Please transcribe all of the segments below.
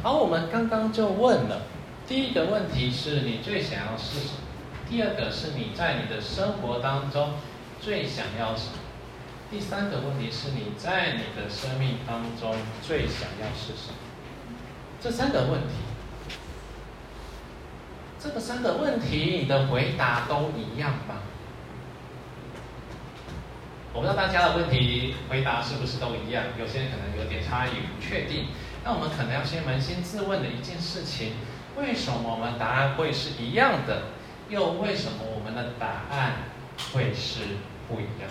好，我们刚刚就问了，第一个问题是你最想要是什么？第二个是你在你的生活当中最想要什么？第三个问题是你在你的生命当中最想要是什么？这三个问题，这个三个问题，你的回答都一样吗？我不知道大家的问题回答是不是都一样，有些人可能有点差异，不确定。那我们可能要先扪心自问的一件事情：为什么我们答案会是一样的？又为什么我们的答案会是不一样？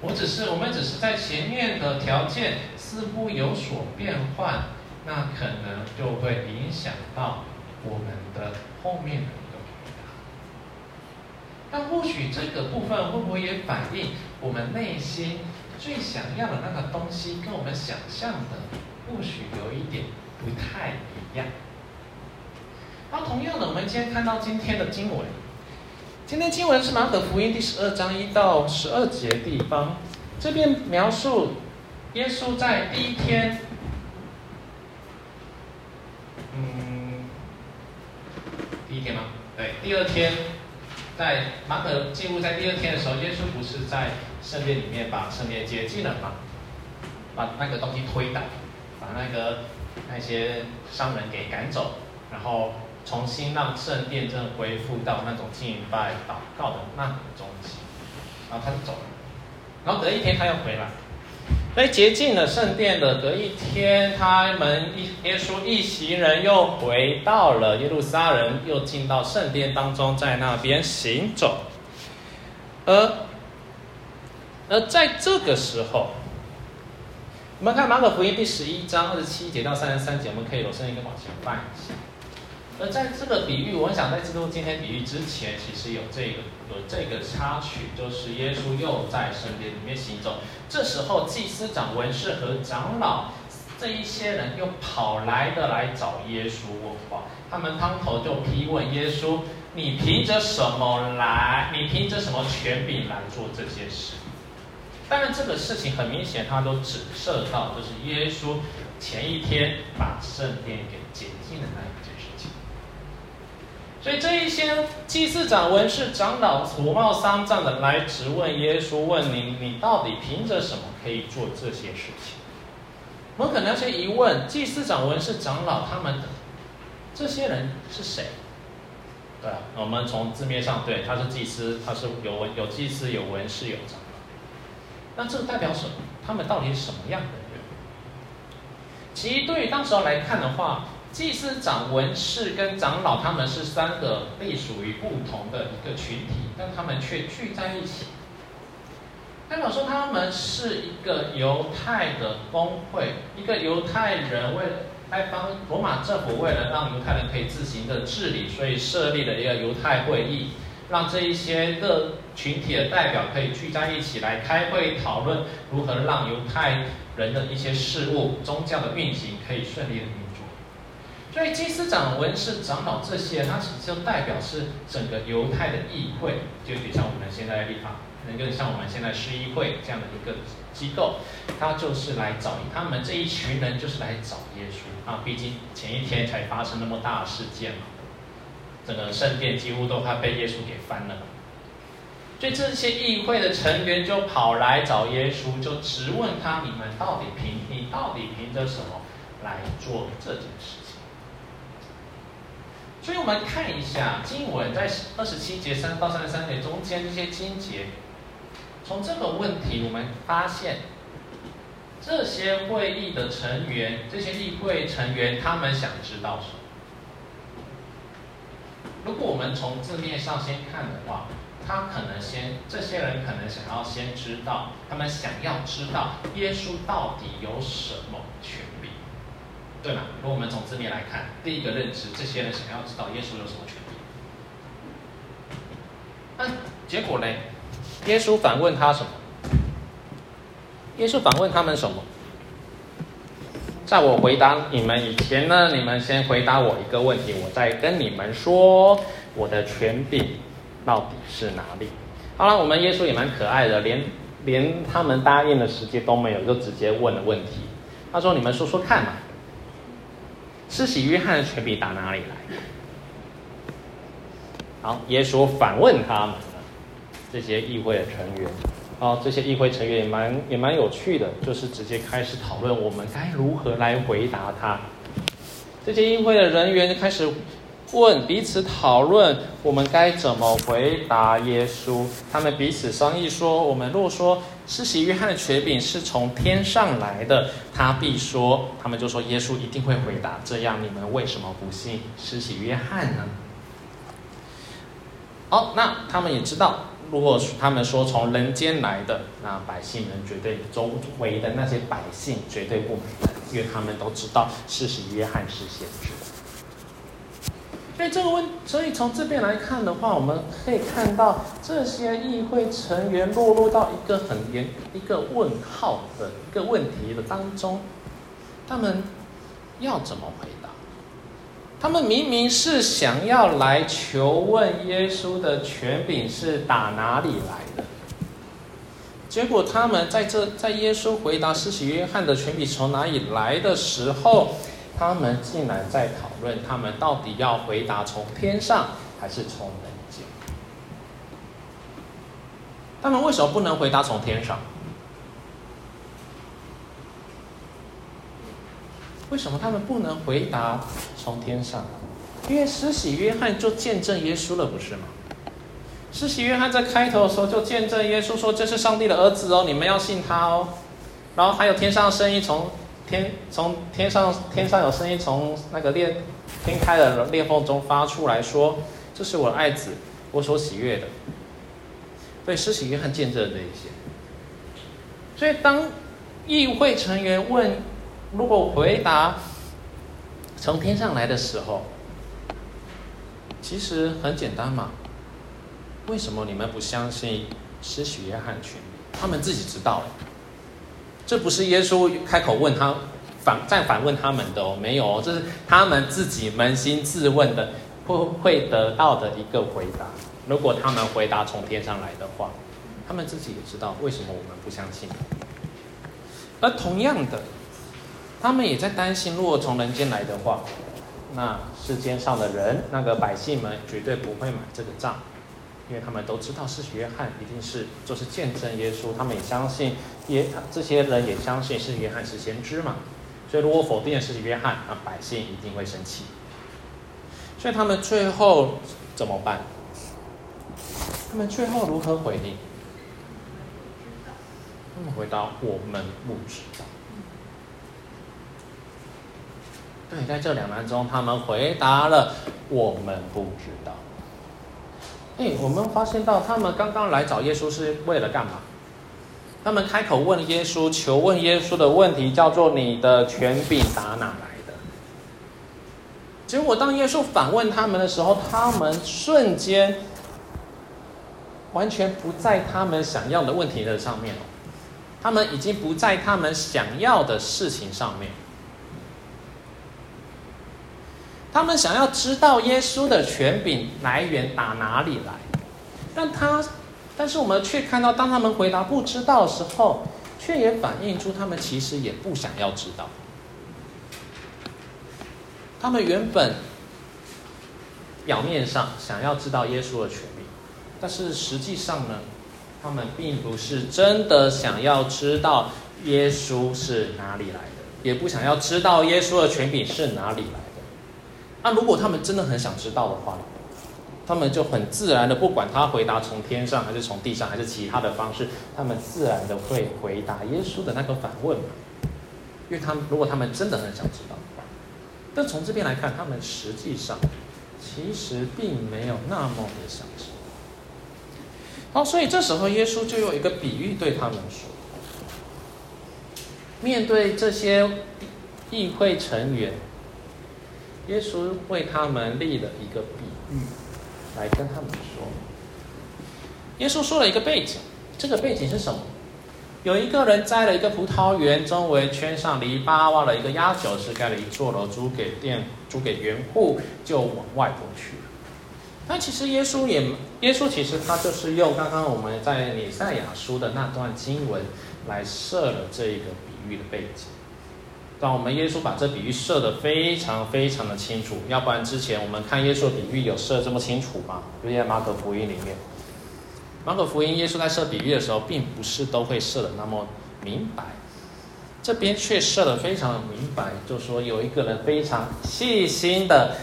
我只是，我们只是在前面的条件似乎有所变换，那可能就会影响到我们的后面的一个回答。那或许这个部分会不会也反映我们内心最想要的那个东西，跟我们想象的或许有一点不太一样？那同样的，我们今天看到今天的经文，今天经文是马可福音第十二章一到十二节地方，这边描述耶稣在第一天，嗯，第一天吗？对，第二天，在马可记录在第二天的时候，耶稣不是在圣殿里面把圣殿洁净了吗？把那个东西推倒，把那个那些商人给赶走，然后。重新让圣殿真的恢复到那种敬拜、祷告的那种中心，然后他就走了。然后隔一天他又回来，所以洁净了圣殿的隔一天，他们一耶稣一行人又回到了耶路撒冷，又进到圣殿当中，在那边行走。而而在这个时候，我们看马可福音第十一章二十七节到三十三节，我们可以有声音跟往前翻一下。而在这个比喻，我想在进入今天比喻之前，其实有这个有这个插曲，就是耶稣又在圣殿里面行走。这时候，祭司长、文士和长老这一些人又跑来的来找耶稣问话，他们当头就批问耶稣：“你凭着什么来？你凭着什么权柄来做这些事？”当然，这个事情很明显，他都指涉到就是耶稣前一天把圣殿给洁净的那一件事情。所以这一些祭司长、文士、长老火冒三丈的来质问耶稣，问你：你到底凭着什么可以做这些事情？我们可能要先疑问：祭司长、文士、长老他们这些人是谁？对，我们从字面上对，他是祭司，他是有文有祭司有文士有长。那这代表什么？他们到底是什么样的人？其实对于当时候来看的话。祭司长、文士跟长老，他们是三个隶属于不同的一个群体，但他们却聚在一起。代表说，他们是一个犹太的工会，一个犹太人为了来帮罗马政府，为了让犹太人可以自行的治理，所以设立了一个犹太会议，让这一些各群体的代表可以聚在一起来开会讨论，如何让犹太人的一些事务、宗教的运行可以顺利的运作。所以祭司长、文士、长老这些，它其实就代表是整个犹太的议会，就有点像我们现在的立法，能够像我们现在市议会这样的一个机构，他就是来找他们这一群人，就是来找耶稣啊。毕竟前一天才发生那么大的事件嘛，整个圣殿几乎都快被耶稣给翻了。所以这些议会的成员就跑来找耶稣，就质问他：你们到底凭你到底凭着什么来做这件事情？所以我们看一下经文，在二十七节三到三十三节中间这些经节，从这个问题我们发现，这些会议的成员，这些议会成员，他们想知道什么？如果我们从字面上先看的话，他可能先，这些人可能想要先知道，他们想要知道耶稣到底有什么权利。对吗？如果我们从字面来看，第一个认知，这些人想要知道耶稣有什么权利。那结果呢？耶稣反问他什么？耶稣反问他们什么？在我回答你们以前呢，你们先回答我一个问题，我再跟你们说我的权柄到底是哪里。好了，我们耶稣也蛮可爱的，连连他们答应的时间都没有，就直接问了问题。他说：“你们说说看嘛。”施洗约翰的权柄打哪里来？好，耶稣反问他们这些议会的成员。哦，这些议会成员也蛮也蛮有趣的，就是直接开始讨论我们该如何来回答他。这些议会的人员就开始问彼此讨论，我们该怎么回答耶稣？他们彼此商议说：我们若说施洗约翰的权柄是从天上来的，他必说，他们就说耶稣一定会回答。这样你们为什么不信施洗约翰呢？好，那他们也知道。如果他们说从人间来的，那百姓们绝对周围的那些百姓绝对不买单，因为他们都知道事实约翰是先知。所以这个问，所以从这边来看的话，我们可以看到这些议会成员落入到一个很严、一个问号的一个问题的当中，他们要怎么回答？他们明明是想要来求问耶稣的权柄是打哪里来的，结果他们在这在耶稣回答施洗约翰的权柄从哪里来的时候，他们竟然在讨论他们到底要回答从天上还是从人间？他们为什么不能回答从天上？为什么他们不能回答从天上？因为施洗约翰就见证耶稣了，不是吗？施洗约翰在开头的时候就见证耶稣说：“这是上帝的儿子哦，你们要信他哦。”然后还有天上的声音从天从天上天上有声音从那个裂天开的裂缝中发出来说：“这是我爱子，我所喜悦的。”对，施洗约翰见证这一些。所以当议会成员问。如果回答从天上来的时候，其实很简单嘛。为什么你们不相信施洗约翰权柄？他们自己知道，这不是耶稣开口问他反再反问他们的哦，没有哦，这是他们自己扪心自问的，会会得到的一个回答。如果他们回答从天上来的话，他们自己也知道为什么我们不相信。而同样的。他们也在担心，如果从人间来的话，那世间上的人，那个百姓们绝对不会买这个账，因为他们都知道是约翰一定是就是见证耶稣，他们也相信耶，这些人也相信是约翰是先知嘛，所以如果否定施洗约翰，那百姓一定会生气。所以他们最后怎么办？他们最后如何回应？他们回答：我们不知道。对，在这两难中，他们回答了：“我们不知道。”哎，我们发现到他们刚刚来找耶稣是为了干嘛？他们开口问耶稣，求问耶稣的问题叫做：“你的权柄打哪来的？”结果当耶稣反问他们的时候，他们瞬间完全不在他们想要的问题的上面，他们已经不在他们想要的事情上面。他们想要知道耶稣的权柄来源打哪里来，但他，但是我们却看到，当他们回答不知道的时候，却也反映出他们其实也不想要知道。他们原本表面上想要知道耶稣的权柄，但是实际上呢，他们并不是真的想要知道耶稣是哪里来的，也不想要知道耶稣的权柄是哪里来。那、如果他们真的很想知道的话，他们就很自然的，不管他回答从天上还是从地上还是其他的方式，他们自然的会回答耶稣的那个反问嘛。因为他们如果他们真的很想知道，但从这边来看，他们实际上其实并没有那么的想知道。好，所以这时候耶稣就用一个比喻对他们说：面对这些议会成员。耶稣为他们立了一个比喻，来跟他们说。耶稣说了一个背景，这个背景是什么？有一个人栽了一个葡萄园，周围圈上篱笆，挖了一个压酒池，盖了一座楼，租给店，租给园户，就往外头去了。但其实耶稣也，耶稣其实他就是用刚刚我们在以赛亚书的那段经文来设了这一个比喻的背景。让我们耶稣把这比喻设得非常非常的清楚，要不然之前我们看耶稣的比喻有设这么清楚吗？就在马可福音里面，马可福音耶稣在设比喻的时候，并不是都会设的那么明白，这边却设的非常明白，就说有一个人非常细心的。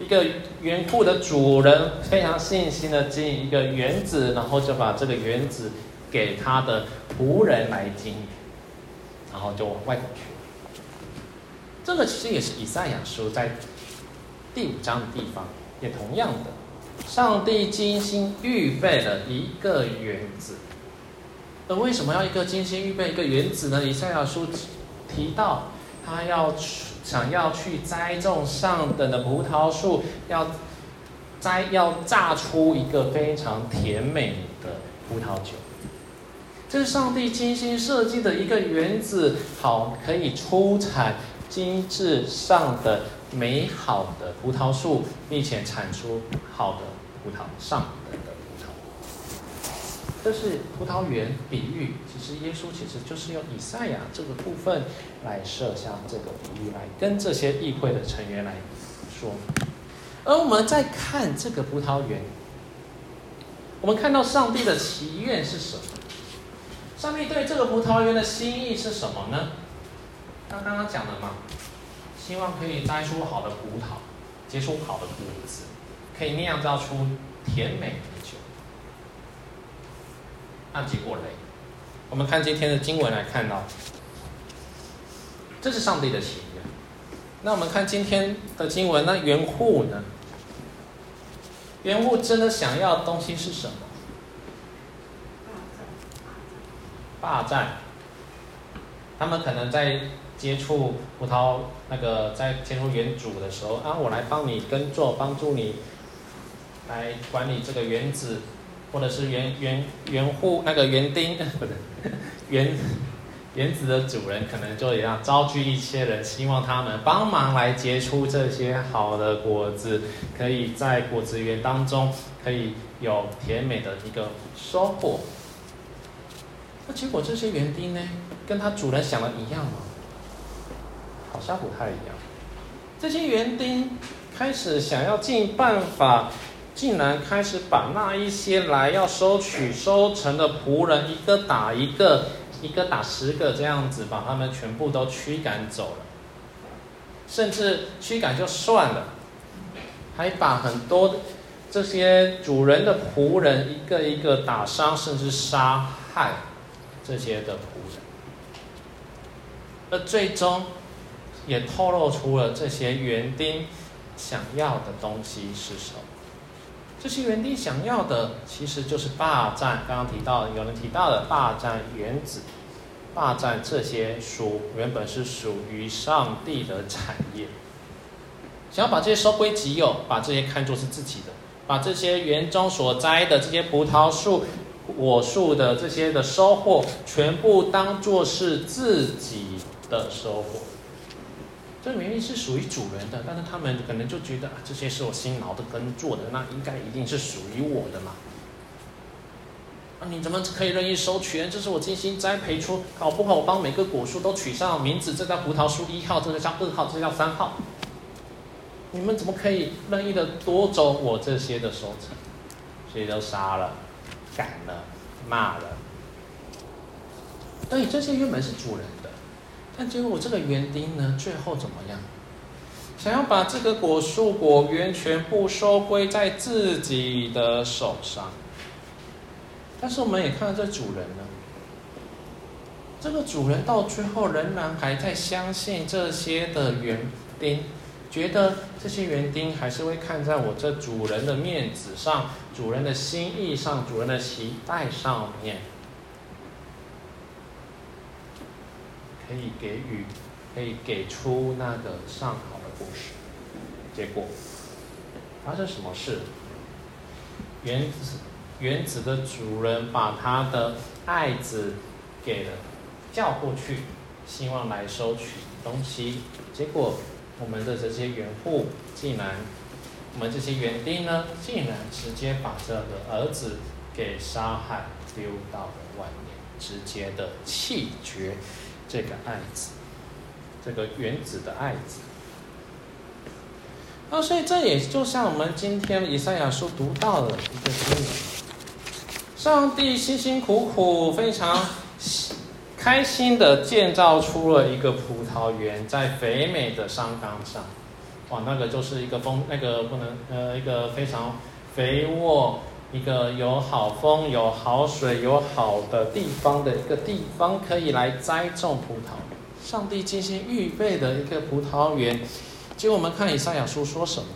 一个园户的主人非常细心的经营一个园子，然后就把这个园子给他的仆人来经营，然后就往外头去。这个其实也是以赛亚书在第五章的地方，也同样的，上帝精心预备了一个园子。那为什么要一个精心预备一个园子呢？以赛亚书提到他要想要去栽种上等的葡萄树，要栽要榨出一个非常甜美的葡萄酒。这是上帝精心设计的一个园子，好可以出产精致上的美好的葡萄树，并且产出好的葡萄上等的葡萄。这是葡萄园比喻。其实耶稣其实就是用以赛亚这个部分来设下这个比喻，来跟这些议会的成员来说。而我们再看这个葡萄园，我们看到上帝的祈愿是什么？上帝对这个葡萄园的心意是什么呢？他刚刚讲的嘛，希望可以摘出好的葡萄，结出好的果子，可以酿造出甜美的酒。那结果嘞？我们看今天的经文来看到，这是上帝的祈愿。那我们看今天的经文，那原户呢？原户真的想要的东西是什么？霸占。他们可能在接触葡萄那个在接触园主的时候啊，我来帮你耕作，帮助你来管理这个园子。或者是园园园户那个园丁，不对，园园子的主人可能就也要召集一些人，希望他们帮忙来结出这些好的果子，可以在果子园当中可以有甜美的一个收获。那结果这些园丁呢，跟他主人想的一样吗？像不太一样。这些园丁开始想要尽办法。竟然开始把那一些来要收取收成的仆人，一个打一个，一个打十个这样子，把他们全部都驱赶走了。甚至驱赶就算了，还把很多这些主人的仆人一个一个打伤，甚至杀害这些的仆人。而最终也透露出了这些园丁想要的东西是什么。这些园丁想要的，其实就是霸占。刚刚提到，有人提到的霸占园子，霸占这些属原本是属于上帝的产业，想要把这些收归己有，把这些看作是自己的，把这些园中所栽的这些葡萄树、果树的这些的收获，全部当做是自己的收获。这明明是属于主人的，但是他们可能就觉得啊，这些是我辛劳的耕作的，那应该一定是属于我的嘛。啊，你怎么可以任意收取呢？这是我精心栽培出，搞不好我帮每个果树都取上名字，这叫葡萄树一号，这个叫二号，这叫三号。你们怎么可以任意的夺走我这些的收成？所以都杀了、赶了、骂了。对，这些原本是主人。但结果这个园丁呢，最后怎么样？想要把这个果树果园全部收归在自己的手上。但是我们也看到这主人呢，这个主人到最后仍然还在相信这些的园丁，觉得这些园丁还是会看在我这主人的面子上、主人的心意上、主人的期待上面。可以给予，可以给出那个上好的故事。结果发生什么事？园子园子的主人把他的爱子给了叫过去，希望来收取东西。结果我们的这些园户竟然，我们这些园丁呢，竟然直接把这个儿子给杀害，丢到了外面，直接的弃绝。这个爱子，这个园子的爱子。那所以这也就像我们今天以赛亚书读到的一个经文：上帝辛辛苦苦、非常开心的建造出了一个葡萄园，在肥美的山岗上。哇，那个就是一个风，那个不能呃，一个非常肥沃。一个有好风、有好水、有好的地方的一个地方，可以来栽种葡萄。上帝精心预备的一个葡萄园。结果我们看以赛亚书说什么？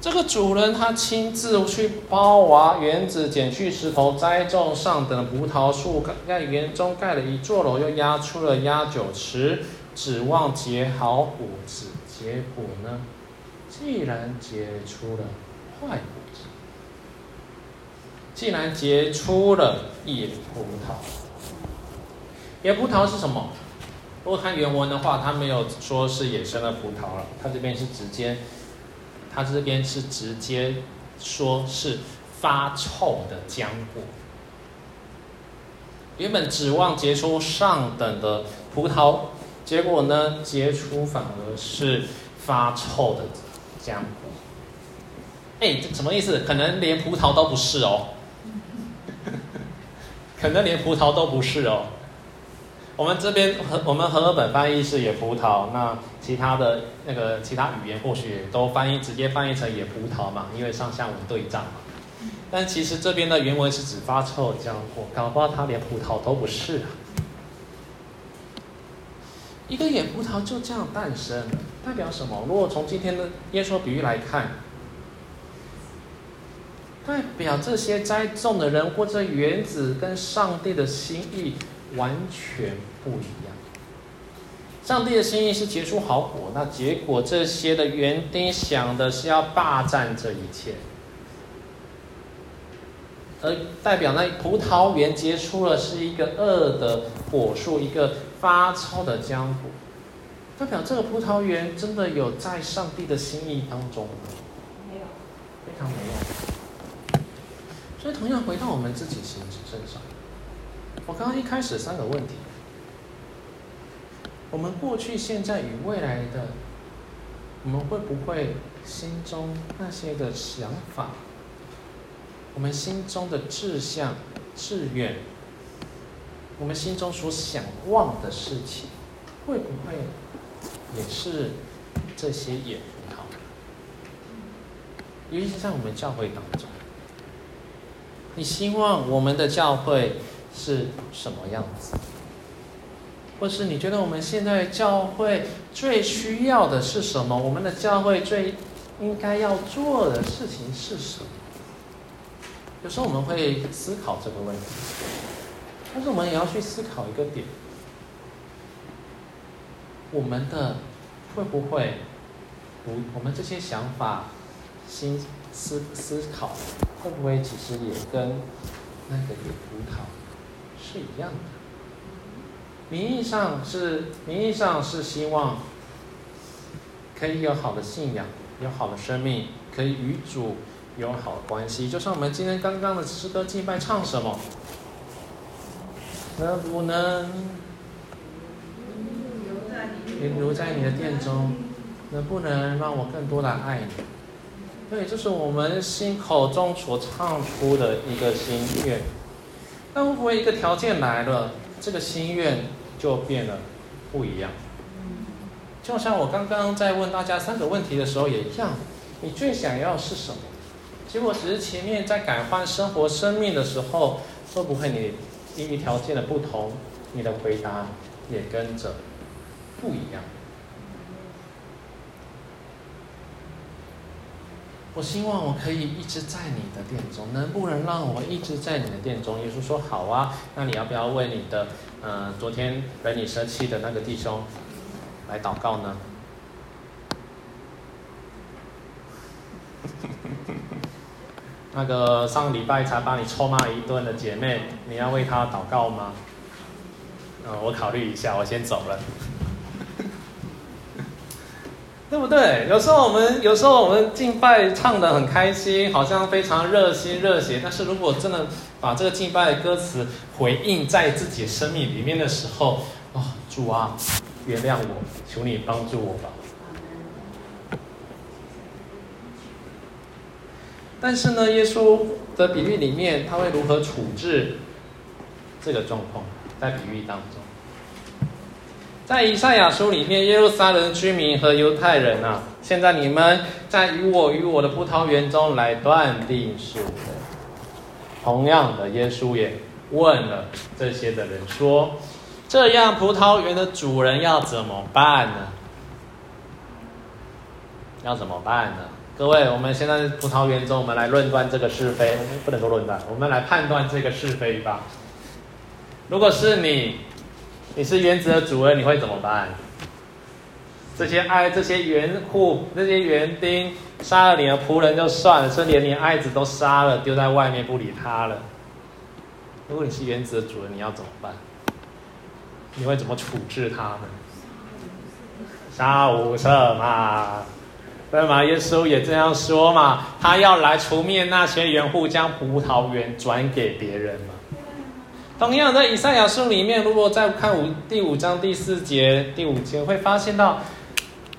这个主人他亲自去包挖园子，捡去石头，栽种上等葡萄树，在园中盖了一座楼，又压出了压酒池，指望结好果子。结果呢？既然结出了坏果。竟然结出了野葡萄。野葡萄是什么？如果看原文的话，它没有说是野生的葡萄了，它这边是直接，它这边是直接说是发臭的浆果。原本指望结出上等的葡萄，结果呢，结出反而是发臭的浆果。哎，这什么意思？可能连葡萄都不是哦。可能连葡萄都不是哦。我们这边和我们和合本翻译是野葡萄，那其他的那个其他语言或许也都翻译直接翻译成野葡萄嘛，因为上下文对仗嘛。但其实这边的原文是指发臭浆果，搞不好它连葡萄都不是啊。一个野葡萄就这样诞生，代表什么？如果从今天的耶稣比喻来看。代表这些栽种的人或者原子跟上帝的心意完全不一样。上帝的心意是结出好果，那结果这些的园丁想的是要霸占这一切，而代表那葡萄园结出了是一个恶的果树，一个发臭的浆果，代表这个葡萄园真的有在上帝的心意当中吗？没有，非常没有。所以，同样回到我们自己心身上，我刚刚一开始三个问题：我们过去、现在与未来的，我们会不会心中那些的想法，我们心中的志向、志愿，我们心中所想望的事情，会不会也是这些也很好？尤其是在我们教会当中。你希望我们的教会是什么样子？或是你觉得我们现在教会最需要的是什么？我们的教会最应该要做的事情是什么？有时候我们会思考这个问题，但是我们也要去思考一个点：我们的会不会，我我们这些想法、心思思考。会不会其实也跟那个野葡萄是一样的？名义上是名义上是希望可以有好的信仰，有好的生命，可以与主有好的关系。就像我们今天刚刚的诗歌敬拜唱什么？能不能留在你的殿中？能不能让我更多的爱你？对，这是我们心口中所唱出的一个心愿。那会不会一个条件来了，这个心愿就变得不一样？就像我刚刚在问大家三个问题的时候也一样，你最想要是什么？结果只是前面在改换生活生命的时候，会不会你因为条件的不同，你的回答也跟着不一样？我希望我可以一直在你的殿中，能不能让我一直在你的殿中？耶稣说好啊，那你要不要为你的，呃，昨天惹你生气的那个弟兄来祷告呢？那个上礼拜才把你臭骂一顿的姐妹，你要为她祷告吗？呃，我考虑一下，我先走了。对不对？有时候我们有时候我们敬拜唱的很开心，好像非常热心热血。但是如果真的把这个敬拜的歌词回应在自己生命里面的时候，哦，主啊，原谅我，求你帮助我吧。但是呢，耶稣的比喻里面，他会如何处置这个状况？在比喻当中，在以赛亚书里面，耶路撒冷居民和犹太人啊，现在你们在与我与我的葡萄园中来断定是非。同样的，耶稣也问了这些的人说：“这样葡萄园的主人要怎么办呢？要怎么办呢？”各位，我们现在葡萄园中，我们来论断这个是非，不能说论断，我们来判断这个是非吧。如果是你，你是园子的主人，你会怎么办？这些爱、这些园户、这些园丁杀了你的仆人就算了，甚至连你爱子都杀了，丢在外面不理他了。如果你是园子的主人，你要怎么办？你会怎么处置他们？杀无赦嘛。对吗？耶稣也这样说嘛，他要来除灭那些园户，将葡萄园转给别人嘛。同样在以赛亚书里面，如果再看五第五章第四节、第五节，会发现到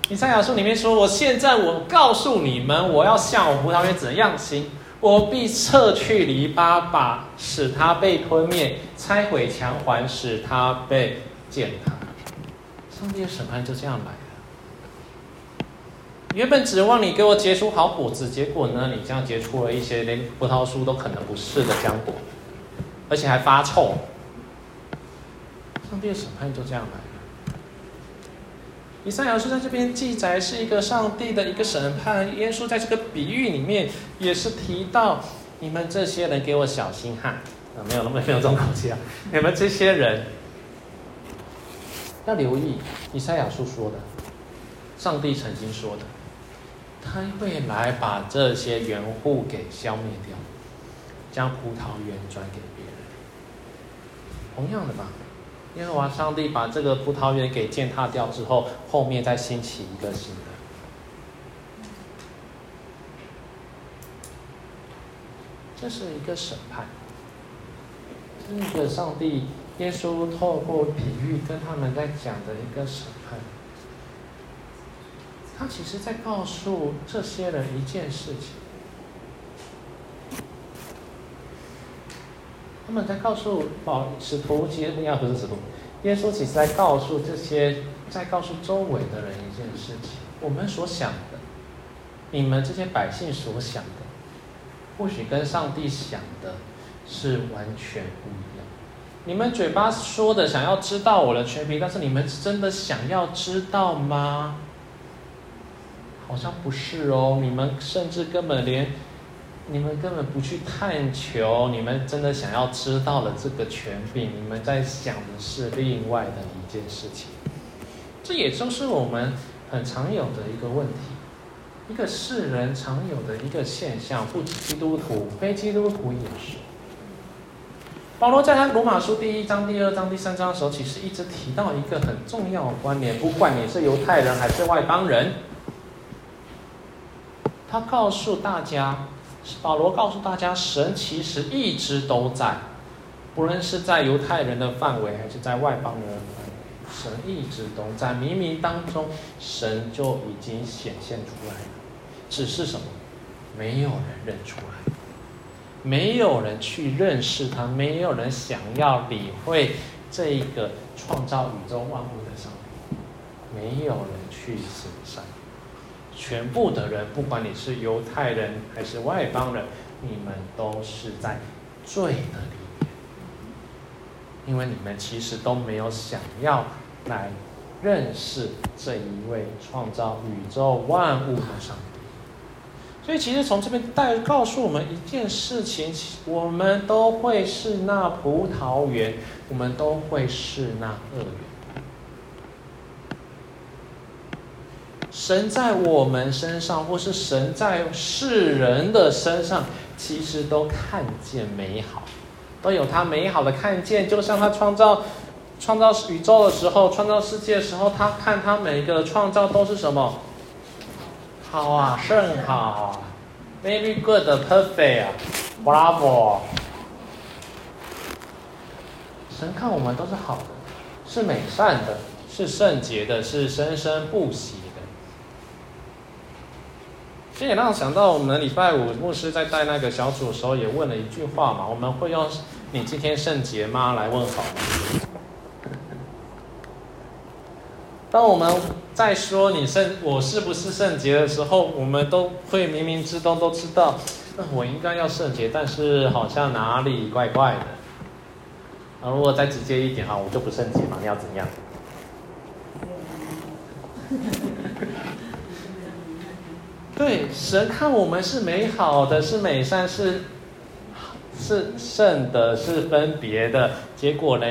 以赛亚书里面说：“我现在我告诉你们，我要向我葡萄园怎样行？我必撤去篱笆，把使它被吞灭；拆毁墙环，使它被践踏。”上帝的审判就这样来了。原本指望你给我结出好果子，结果呢，你这样结出了一些连葡萄树都可能不是的浆果，而且还发臭。上帝的审判就这样来了。以赛亚书在这边记载是一个上帝的一个审判。耶稣在这个比喻里面也是提到，你们这些人给我小心哈，啊，没有那么没有这种口气啊，你们这些人要留意以赛亚书说的，上帝曾经说的。他会来把这些园户给消灭掉，将葡萄园转给。同样的吧，耶和华上帝把这个葡萄园给践踏掉之后，后面再兴起一个新的。这是一个审判，这是个上帝耶稣透过比喻跟他们在讲的一个审判。他其实在告诉这些人一件事情，他们在告诉保使徒，其实应该不是使徒，耶稣其实在告诉这些，在告诉周围的人一件事情：我们所想的，你们这些百姓所想的，或许跟上帝想的是完全不一样。你们嘴巴说的想要知道我的权柄，但是你们真的想要知道吗？好像不是哦，你们甚至根本连，你们根本不去探求，你们真的想要知道的这个权柄，你们在想的是另外的一件事情。这也就是我们很常有的一个问题，一个世人常有的一个现象，不止基督徒，非基督徒也是。保罗在他罗马书第一章、第二章、第三章的时候，其实一直提到一个很重要的观念，不管你是犹太人还是外邦人。他告诉大家，保罗告诉大家，神其实一直都在，不论是在犹太人的范围，还是在外邦人的范围，神一直都在。冥冥当中，神就已经显现出来了，只是什么？没有人认出来，没有人去认识他，没有人想要理会这一个创造宇宙万物的上帝，没有人去行善。全部的人，不管你是犹太人还是外邦人，你们都是在罪的里面，因为你们其实都没有想要来认识这一位创造宇宙万物的上帝。所以，其实从这边带告诉我们一件事情：我们都会是那葡萄园，我们都会是那恶园。神在我们身上，或是神在世人的身上，其实都看见美好，都有他美好的看见。就像他创造创造宇宙的时候，创造世界的时候，他看他每一个创造都是什么？好啊，甚好啊，very good，perfect 啊，bravo。神看我们都是好的，是美善的，是圣洁的，是生生不息。这也让我想到，我们礼拜五牧师在带那个小组的时候，也问了一句话嘛：我们会用“你今天圣洁吗”来问好？当我们在说你圣我是不是圣洁的时候，我们都会冥冥之中都知道，那我应该要圣洁，但是好像哪里怪怪的。啊，如果再直接一点哈，我就不圣洁嘛，你要怎样？对，神看我们是美好的，是美善，是是圣的，是分别的。结果呢，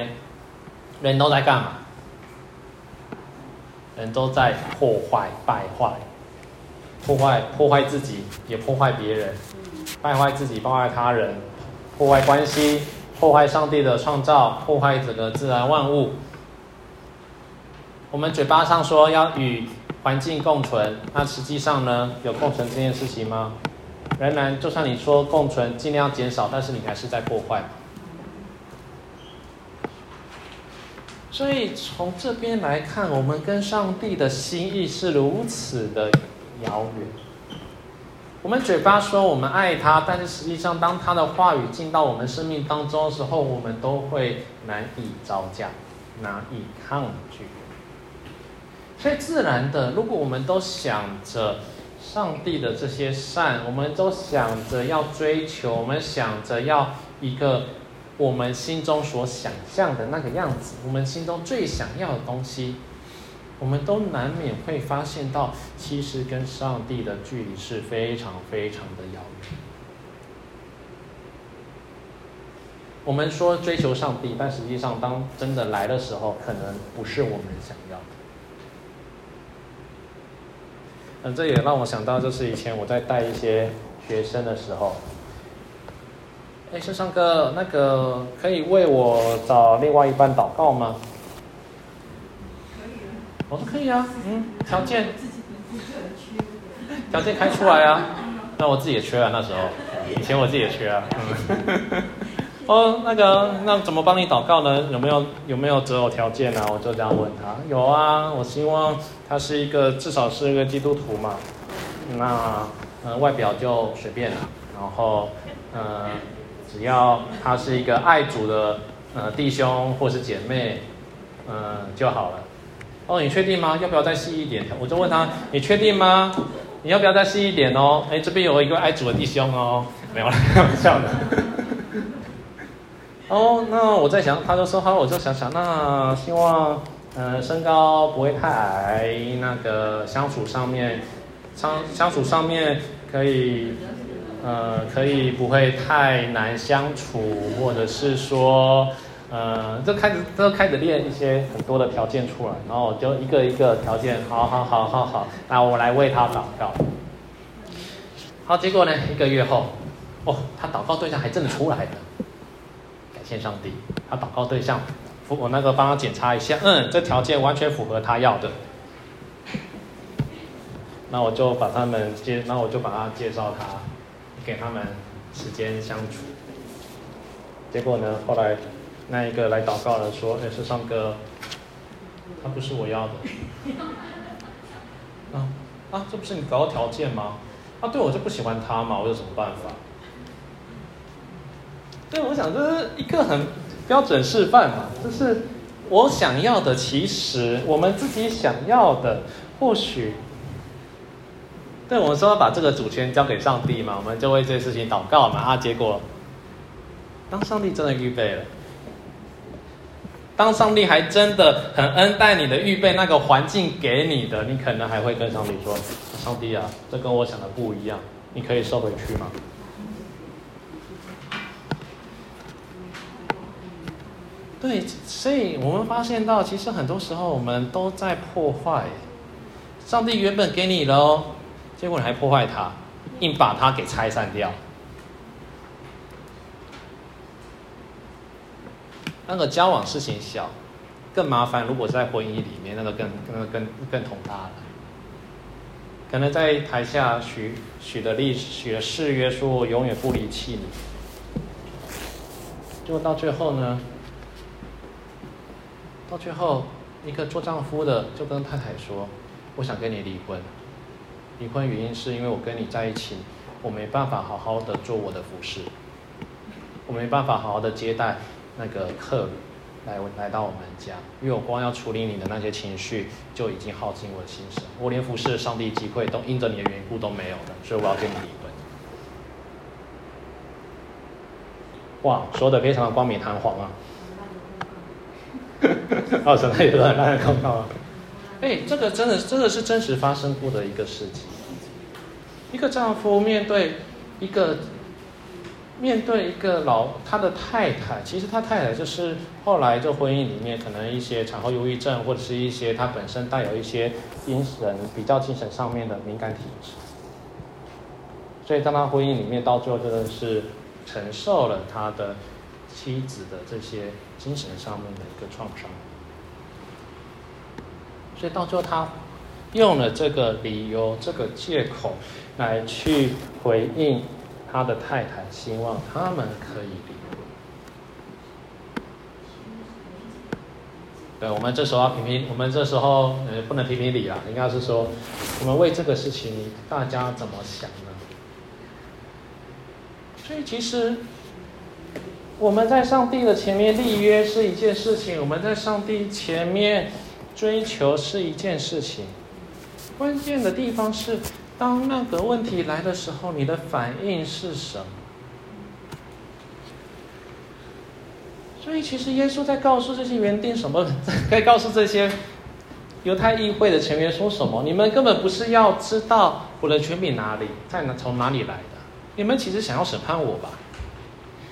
人都在干嘛？人都在破坏、败坏、破坏、破坏自己，也破坏别人；败坏自己，破坏他人，破坏关系，破坏上帝的创造，破坏整个自然万物。我们嘴巴上说要与环境共存，那实际上呢，有共存这件事情吗？仍然，就算你说共存，尽量减少，但是你还是在破坏。所以从这边来看，我们跟上帝的心意是如此的遥远。我们嘴巴说我们爱他，但是实际上，当他的话语进到我们生命当中的时候，我们都会难以招架，难以抗拒。所以自然的，如果我们都想着上帝的这些善，我们都想着要追求，我们想着要一个。我们心中所想象的那个样子，我们心中最想要的东西，我们都难免会发现到，其实跟上帝的距离是非常非常的遥远。我们说追求上帝，但实际上当真的来的时候，可能不是我们想要的。嗯，这也让我想到，就是以前我在带一些学生的时候。哎，圣尚哥，那个可以为我找另外一半祷告吗？可以啊。我说可以啊，嗯，条件。条件开出来啊。那我自己也缺啊，那时候，以前我自己也缺啊。嗯。哦，那个，那怎么帮你祷告呢？有没有有没有择偶条件啊？我就这样问他。有啊，我希望他是一个至少是一个基督徒嘛。那呃，外表就随便了，然后呃。只要他是一个爱主的呃弟兄或是姐妹，嗯、就好了。哦，你确定吗？要不要再细一点？我就问他，你确定吗？你要不要再细一点哦？哎，这边有一个爱主的弟兄哦，没有了，开玩笑的。哦，那我在想，他就说好，我就想想，那希望呃身高不会太矮，那个相处上面相相处上面可以。呃，可以不会太难相处，或者是说，呃，就开始就开始列一些很多的条件出来，然后我就一个一个条件，好好好好好，那我来为他祷告。好，结果呢，一个月后，哦，他祷告对象还真的出来了，感谢上帝，他祷告对象，我那个帮他检查一下，嗯，这条件完全符合他要的，那我就把他们介，那我就把他介绍他。给他们时间相处，结果呢？后来那一个来祷告的说：“哎，是上哥，他不是我要的。”啊啊，这不是你找的条件吗？啊，对，我就不喜欢他嘛，我有什么办法？对，我想这是一个很标准示范嘛，就是我想要的，其实我们自己想要的，或许。对，我们说要把这个主权交给上帝嘛，我们就为这事情祷告嘛。啊，结果，当上帝真的预备了，当上帝还真的很恩待你的预备那个环境给你的，你可能还会跟上帝说：“上帝啊，这跟我想的不一样，你可以收回去吗？”对，所以我们发现到，其实很多时候我们都在破坏上帝原本给你的哦。结果你还破坏它，硬把它给拆散掉。那个交往事情小，更麻烦。如果在婚姻里面，那个更、更更、更统大了。可能在台下许许的立许的誓约，说永远不离弃你。结果到最后呢，到最后，一个做丈夫的就跟太太说：“我想跟你离婚。离婚原因是因为我跟你在一起，我没办法好好的做我的服侍，我没办法好好的接待那个客人来来到我们家，因为我光要处理你的那些情绪就已经耗尽我的心神，我连服侍上帝机会都因着你的缘故都没有了，所以我要跟你离婚。”哇，说的非常的冠冕堂皇啊！哦，神他也很让人看到啊！哎，这个真的，真的是真实发生过的一个事情。一个丈夫面对一个面对一个老他的太太，其实他太太就是后来就婚姻里面可能一些产后忧郁症，或者是一些他本身带有一些精神比较精神上面的敏感体质，所以在他婚姻里面到最后真的是承受了他的妻子的这些。精神上面的一个创伤，所以到最后他用了这个理由、这个借口来去回应他的太太，希望他们可以离婚。对，我们这时候要评评，我们这时候呃不能评评理了，应该是说我们为这个事情大家怎么想呢？所以其实。我们在上帝的前面立约是一件事情，我们在上帝前面追求是一件事情。关键的地方是，当那个问题来的时候，你的反应是什么？所以，其实耶稣在告诉这些园丁什么？在告诉这些犹太议会的成员说什么？你们根本不是要知道我的权柄哪里，在哪，从哪里来的？你们其实想要审判我吧？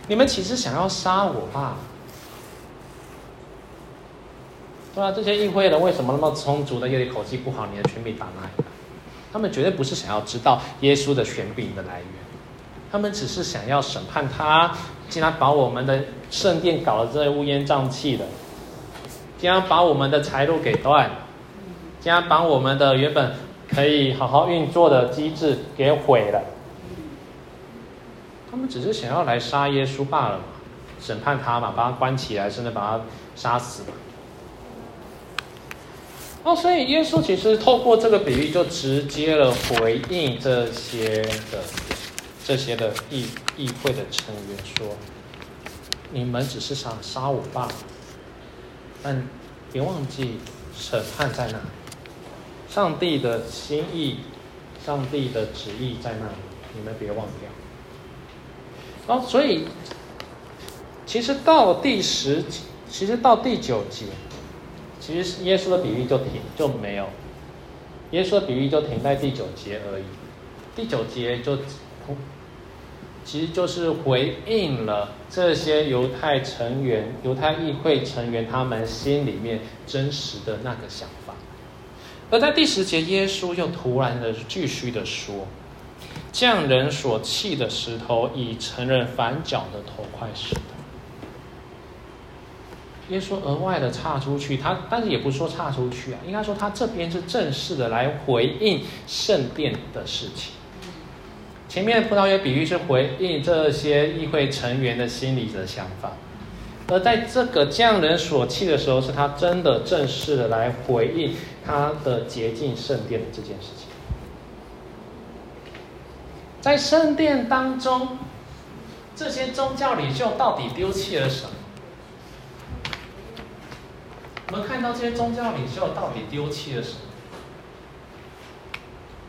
你们其实想要杀我吧？对啊，这些议会人为什么那么充足的？因为口气不好，你的权柄打哪里？他们绝对不是想要知道耶稣的权柄的来源，他们只是想要审判他，竟然把我们的圣殿搞得这乌烟瘴气的，竟然把我们的财路给断，竟然把我们的原本可以好好运作的机制给毁了。他们只是想要来杀耶稣罢了嘛，审判他嘛，把他关起来，甚至把他杀死嘛。哦，所以耶稣其实透过这个比喻，就直接了回应这些的这些的议议会的成员说：“你们只是想杀我罢了，但别忘记审判在那里，上帝的心意、上帝的旨意在那里，你们别忘掉。”哦，所以其实到第十，其实到第九节，其实耶稣的比喻就停就没有，耶稣的比喻就停在第九节而已。第九节就，其实就是回应了这些犹太成员、犹太议会成员他们心里面真实的那个想法。而在第十节，耶稣又突然的继续的说。匠人所弃的石头，已成人反脚的头块石头。耶稣额外的岔出去，他但是也不说岔出去啊，应该说他这边是正式的来回应圣殿的事情。前面葡萄园比喻是回应这些议会成员的心理的想法，而在这个匠人所弃的时候，是他真的正式的来回应他的洁净圣殿的这件事情。在圣殿当中，这些宗教领袖到底丢弃了什么？我们看到这些宗教领袖到底丢弃了什么？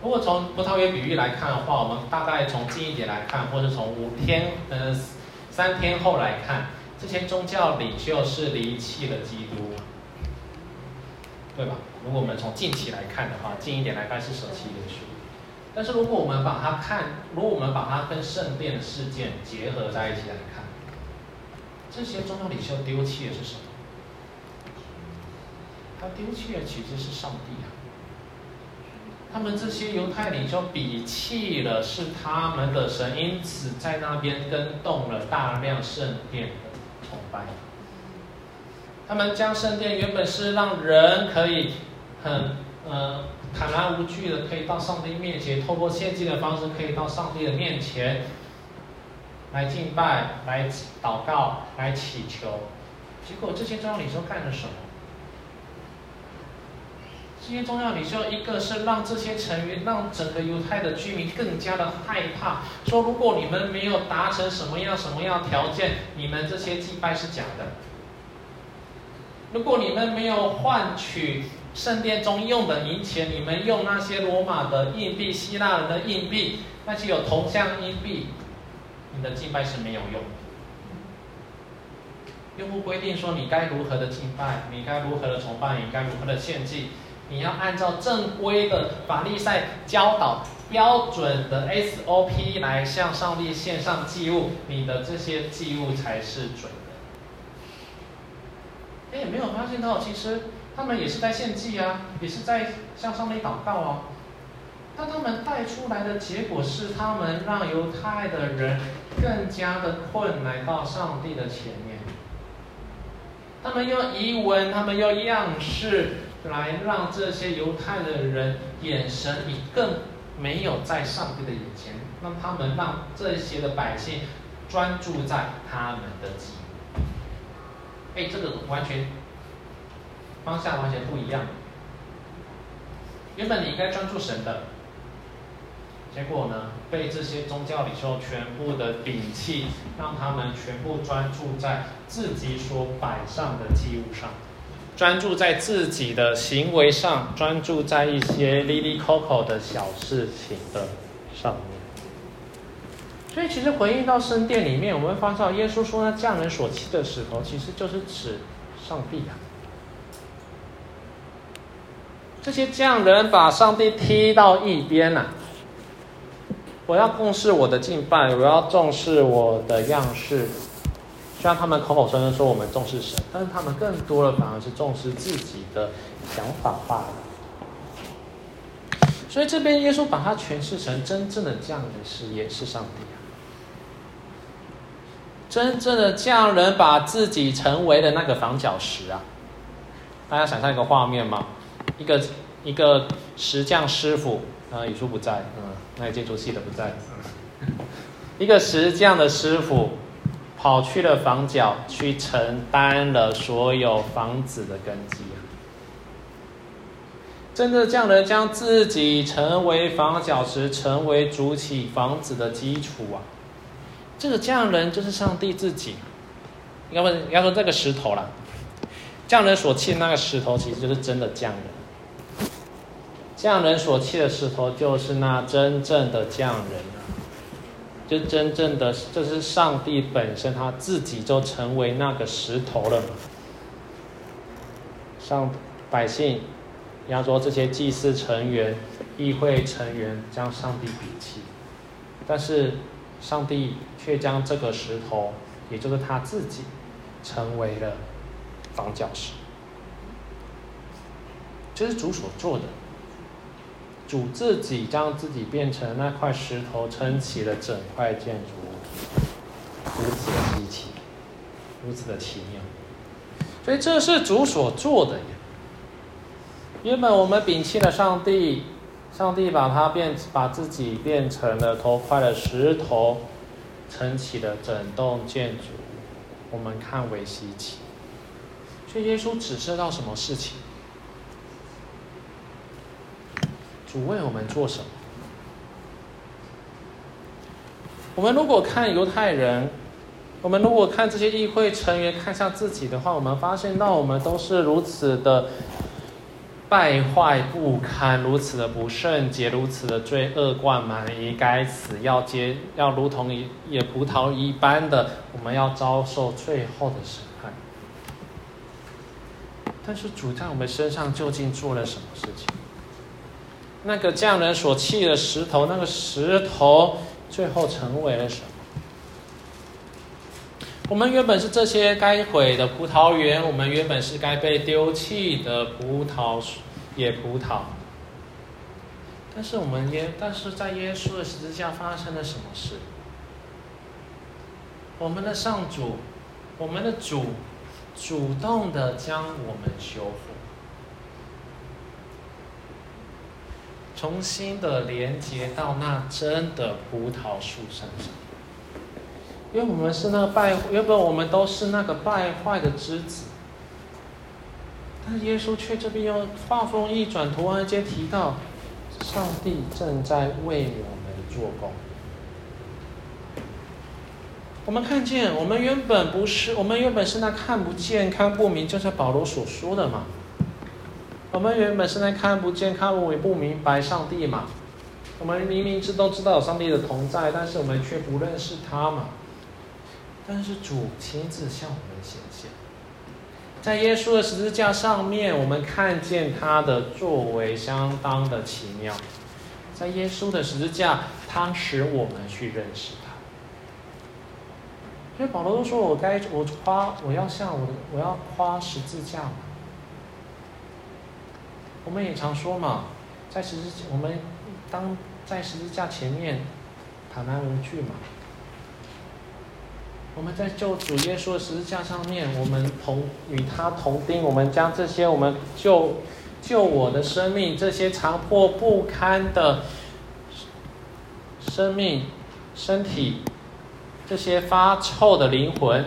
如果从葡萄园比喻来看的话，我们大概从近一点来看，或者从五天呃三天后来看，这些宗教领袖是离弃了基督，对吧？如果我们从近期来看的话，近一点来看是舍弃耶稣。但是如果我们把它看，如果我们把它跟圣殿的事件结合在一起来看，这些宗教领袖丢弃的是什么？他丢弃的其实是上帝啊！他们这些犹太领袖鄙弃了是他们的神，因此在那边跟动了大量圣殿的崇拜。他们将圣殿原本是让人可以很呃。坦然无惧的可以到上帝面前，透过献祭的方式可以到上帝的面前来敬拜、来祷告、来祈求。结果这些宗教领袖干了什么？这些宗教领袖，一个是让这些成员，让整个犹太的居民更加的害怕，说如果你们没有达成什么样什么样条件，你们这些祭拜是假的。如果你们没有换取圣殿中用的银钱，你们用那些罗马的硬币、希腊人的硬币，那些有铜像硬币，你的祭拜是没有用的。又不规定说你该如何的敬拜，你该如何的崇拜，你该如何的献祭。你要按照正规的法利赛教导标准的 SOP 来向上帝献上祭物，你的这些祭物才是准的。哎，没有发现到，其实他们也是在献祭啊，也是在向上帝祷告啊。但他们带出来的结果是，他们让犹太的人更加的困来到上帝的前面。他们用仪文，他们用样式。来让这些犹太的人眼神里更没有在上帝的眼前，让他们让这些的百姓专注在他们的祭。哎，这个完全方向完全不一样。原本你应该专注神的，结果呢，被这些宗教领袖全部的摒弃，让他们全部专注在自己所摆上的祭物上。专注在自己的行为上，专注在一些哩哩抠抠的小事情的上面。所以，其实回应到圣殿里面，我们发现耶稣说，那匠人所砌的石头，其实就是指上帝啊。这些匠人把上帝踢到一边呐。我要重视我的敬拜，我要重视我的样式。虽然他们口口声声说我们重视神，但是他们更多的反而是重视自己的想法罢了。所以这边耶稣把它诠释成真正的匠人是也是上帝啊，真正的匠人把自己成为了那个房角石啊。大家想象一个画面吗？一个一个石匠师傅，啊，语叔不在，嗯，那个建筑系的不在，嗯，一个石匠的师傅。跑去了房角，去承担了所有房子的根基啊！真的匠人将自己成为房角石，成为筑起房子的基础啊！这个匠人就是上帝自己，要不要说这个石头啦？匠人所砌的那个石头，其实就是真的匠人。匠人所砌的石头，就是那真正的匠人。就真正的，这是上帝本身，他自己就成为那个石头了嘛。上百姓，比方说这些祭司成员、议会成员，将上帝摒弃，但是上帝却将这个石头，也就是他自己，成为了房角石。这是主所做的。主自己将自己变成那块石头，撑起了整块建筑物，如此的稀奇，如此的奇妙。所以这是主所做的呀。原本我们摒弃了上帝，上帝把它变，把自己变成了头块的石头，撑起了整栋建筑物，我们看为稀奇。所以耶稣指示到什么事情？主为我们做什么？我们如果看犹太人，我们如果看这些议会成员看向自己的话，我们发现到我们都是如此的败坏不堪，如此的不圣洁，如此的罪恶贯满盈，该死，要接要如同野葡萄一般的，我们要遭受最后的审判。但是主在我们身上究竟做了什么事情？那个匠人所砌的石头，那个石头最后成为了什么？我们原本是这些该毁的葡萄园，我们原本是该被丢弃的葡萄野葡萄。但是我们耶，但是在耶稣的十字架发生了什么事？我们的上主，我们的主，主动的将我们修复。重新的连接到那真的葡萄树身上，因为我们是那个败，原本我们都是那个败坏的枝子，但耶稣却这边又话锋一转，突然间提到，上帝正在为我们做工。我们看见，我们原本不是，我们原本是那看不见、看不明，就像保罗所说的嘛。我们原本是那看不见、看不明、不明白上帝嘛。我们明明知都知道有上帝的同在，但是我们却不认识他嘛。但是主亲自向我们显现，在耶稣的十字架上面，我们看见他的作为相当的奇妙。在耶稣的十字架，他使我们去认识他。所以保罗都说：“我该我夸，我要向我的，我要夸十字架嘛。”我们也常说嘛，在十字，我们当在十字架前面坦然无惧嘛。我们在救主耶稣的十字架上面，我们同与他同钉，我们将这些我们救救我的生命，这些残破不堪的生命身体。这些发臭的灵魂，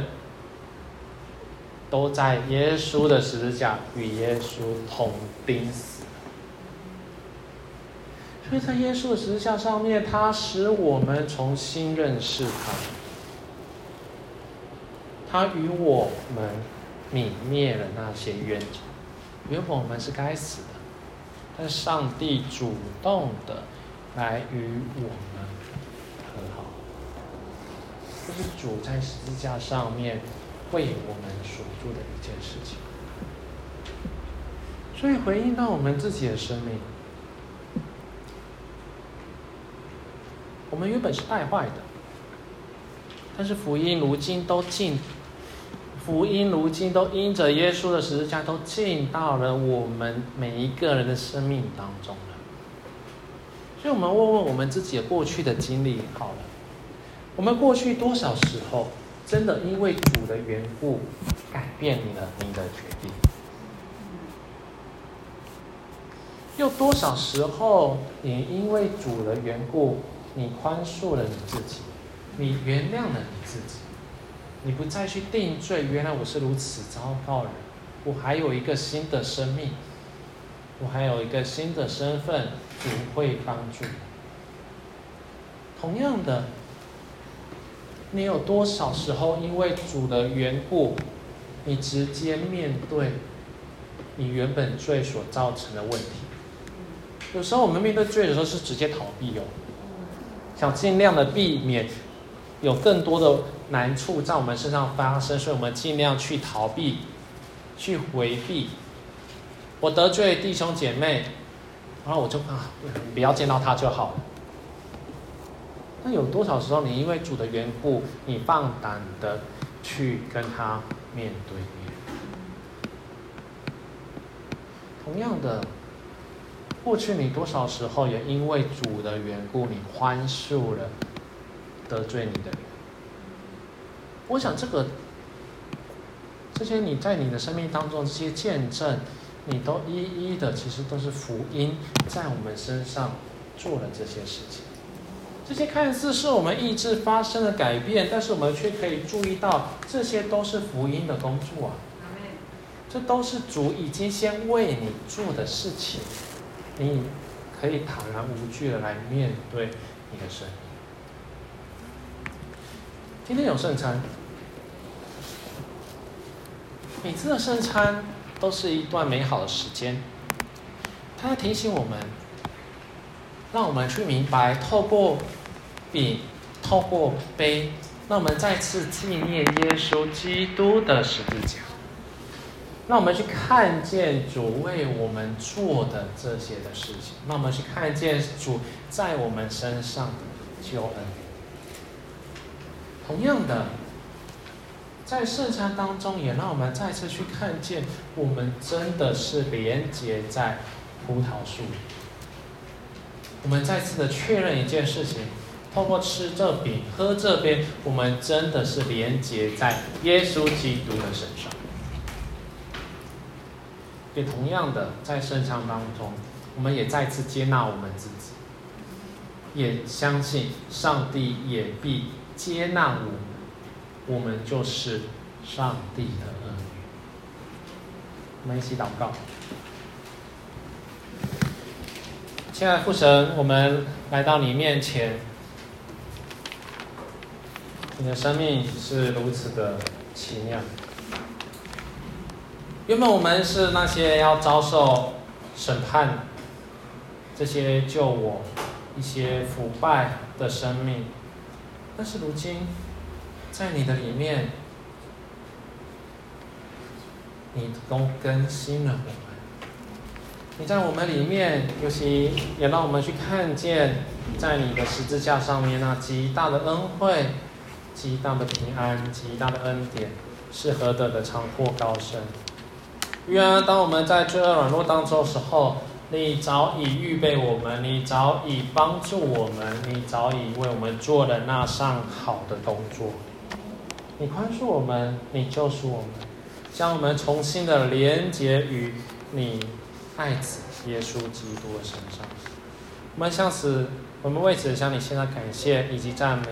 都在耶稣的十字架与耶稣同钉死。所以在耶稣的十字架上面，他使我们重新认识他。他与我们泯灭了那些冤仇。原本我们是该死的，但上帝主动的来与我们和好。这是主在十字架上面为我们所做的一件事情，所以回应到我们自己的生命，我们原本是败坏的，但是福音如今都进，福音如今都因着耶稣的十字架都进到了我们每一个人的生命当中了。所以，我们问问我们自己的过去的经历，好了。我们过去多少时候，真的因为主的缘故，改变你的你的决定？又多少时候，你因为主的缘故，你宽恕了你自己，你原谅了你自己，你不再去定罪。原来我是如此糟糕人，我还有一个新的生命，我还有一个新的身份，主会帮助。同样的。你有多少时候因为主的缘故，你直接面对你原本罪所造成的问题？有时候我们面对罪的时候是直接逃避哦，想尽量的避免有更多的难处在我们身上发生，所以我们尽量去逃避、去回避。我得罪弟兄姐妹，然后我就啊，不要见到他就好了。那有多少时候，你因为主的缘故，你放胆的去跟他面对面？同样的，过去你多少时候也因为主的缘故，你宽恕了得罪你的人？我想这个，这些你在你的生命当中这些见证，你都一一的，其实都是福音在我们身上做了这些事情。这些看似是我们意志发生的改变，但是我们却可以注意到，这些都是福音的工作啊！这都是主已经先为你做的事情，你可以坦然无惧的来面对你的生命。今天有圣餐，每次的圣餐都是一段美好的时间，它提醒我们，让我们去明白，透过。并透过杯，那我们再次纪念耶稣基督的十字架。那我们去看见主为我们做的这些的事情，那我们去看见主在我们身上的救恩。同样的，在圣餐当中，也让我们再次去看见，我们真的是连接在葡萄树。我们再次的确认一件事情。透过吃这饼、喝这边，我们真的是连接在耶稣基督的身上。也同样的，在圣餐当中，我们也再次接纳我们自己，也相信上帝也必接纳我们，我们就是上帝的儿女。我们一起祷告。亲爱的父神，我们来到你面前，你的生命是如此的奇妙。原本我们是那些要遭受审判、这些救我、一些腐败的生命，但是如今，在你的里面，你都更新了我们。你在我们里面，尤其也让我们去看见，在你的十字架上面那极大的恩惠、极大的平安、极大的恩典，是何等的长阔高深。原来，当我们在罪恶软弱当中的时候，你早已预备我们，你早已帮助我们，你早已为我们做了那上好的工作。你宽恕我们，你救赎我们，将我们重新的连结于你爱子耶稣基督的身上。我们向此，我们为此向你献上感谢以及赞美。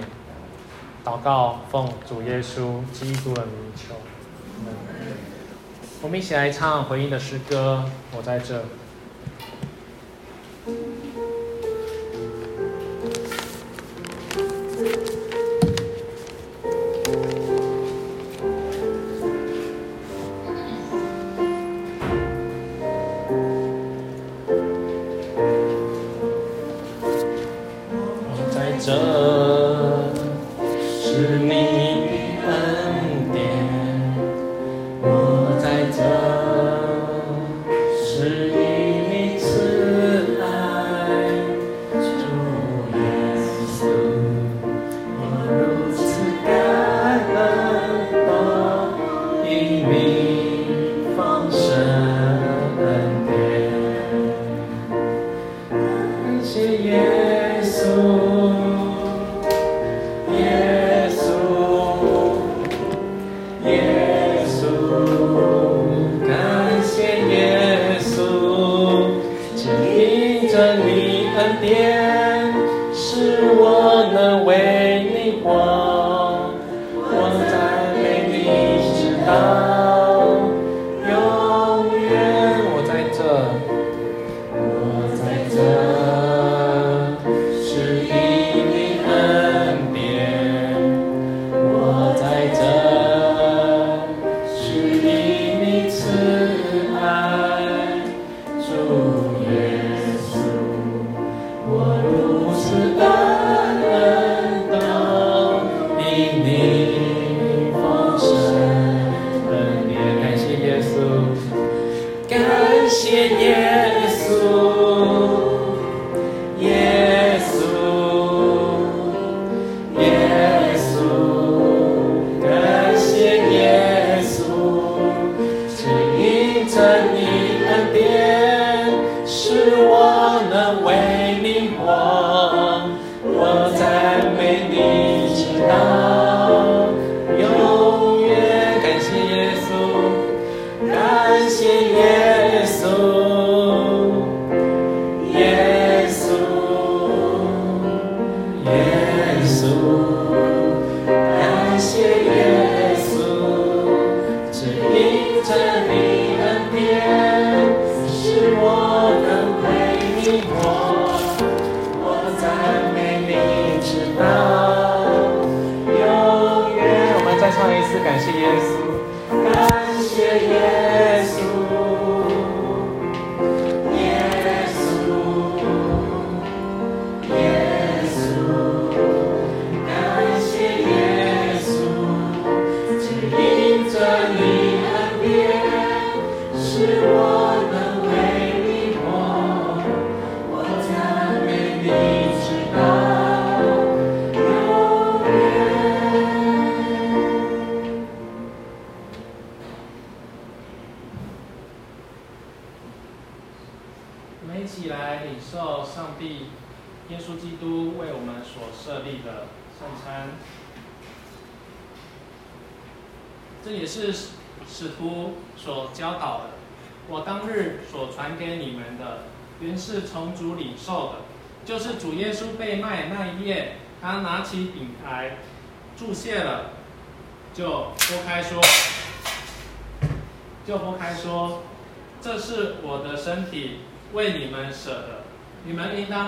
祷告，奉主耶稣基督的名求。我们一起来唱回应的诗歌。我在这。这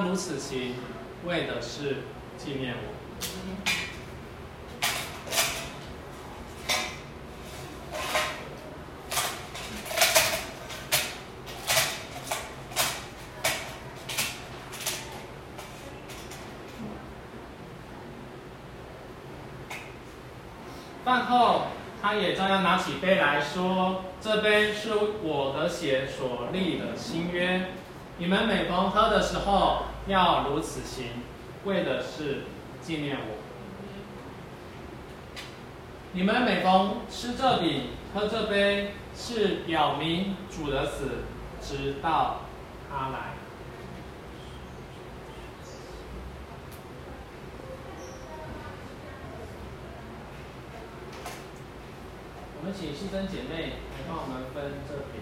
当如此行，为的是纪念我。饭后，他也照样拿起杯来说：“这杯是我的血所立的新约，你们每逢喝的时候，要如此行，为的是纪念我。你们每逢吃这饼、喝这杯，是表明主的死，直到他来。”我们请牺牲姐妹来帮我们分这饼。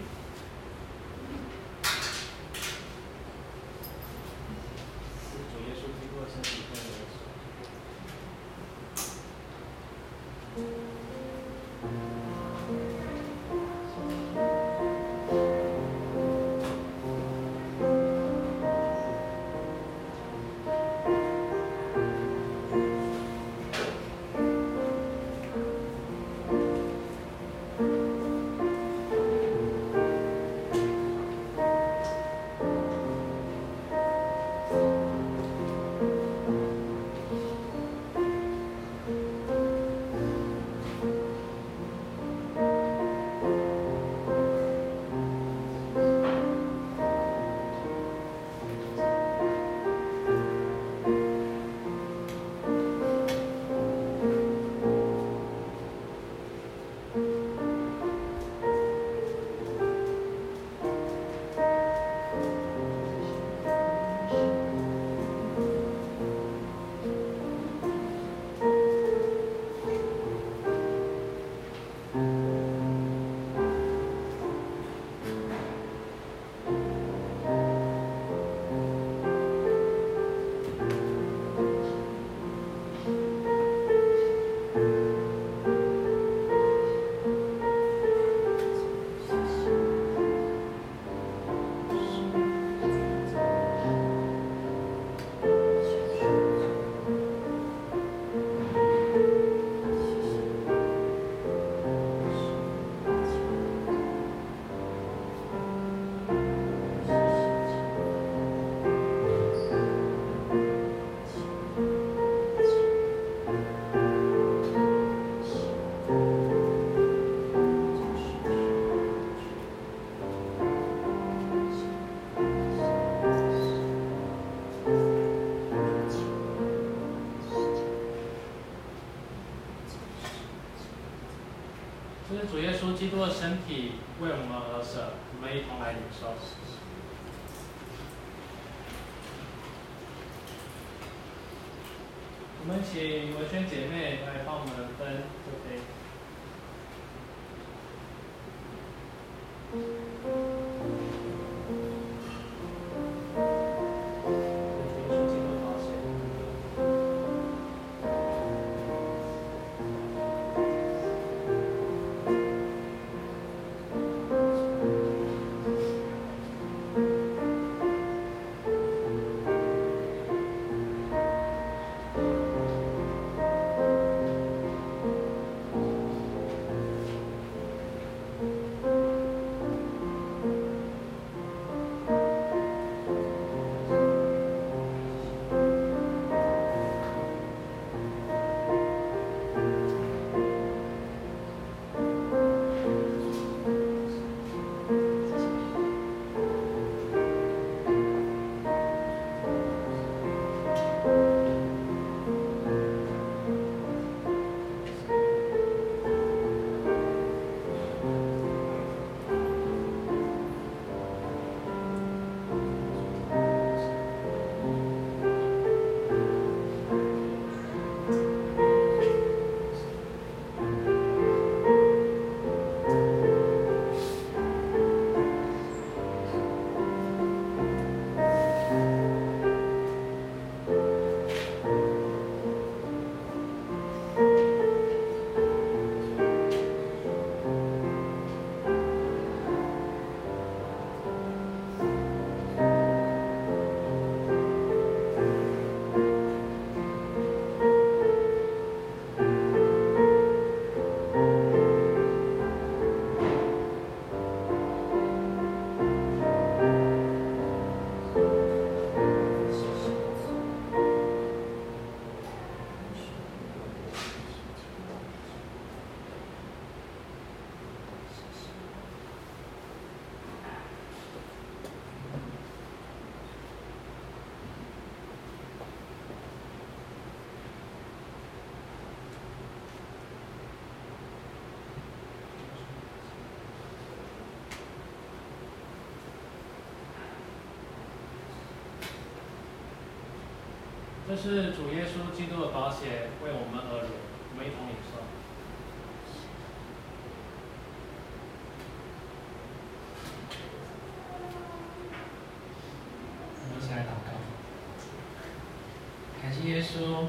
基督的身体这是主耶稣基督的宝血为我们而流，我们一同领受。我们一起来祷告。感谢耶稣，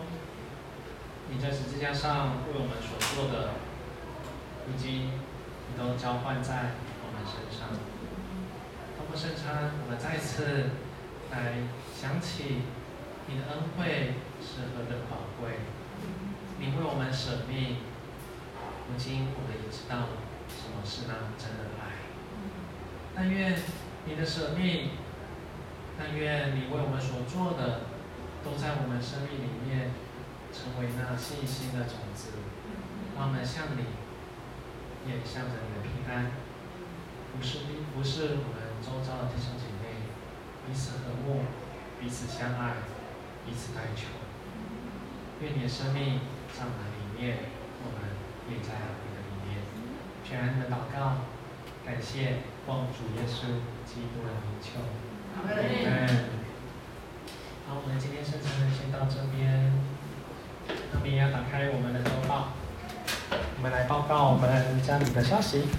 你在十字架上为我们所做的，如今你都交换在我们身上。通过圣餐，我们再次来想起。你的恩惠是何等宝贵！你为我们舍命，如今我们也知道什么是那真的爱。但愿你的舍命，但愿你为我们所做的，都在我们生命里面成为那信心的种子，让我们向你，也向着你的平安，不是不是我们周遭的弟兄姐妹，彼此和睦，彼此相爱。彼此代求，愿你的生命在我们里面，我们也在你的里面。全然的祷告，感谢奉主耶稣基督的名求。阿门。好，我们今天圣餐先到这边，那么也要打开我们的周报，我们来报告我们家里的消息。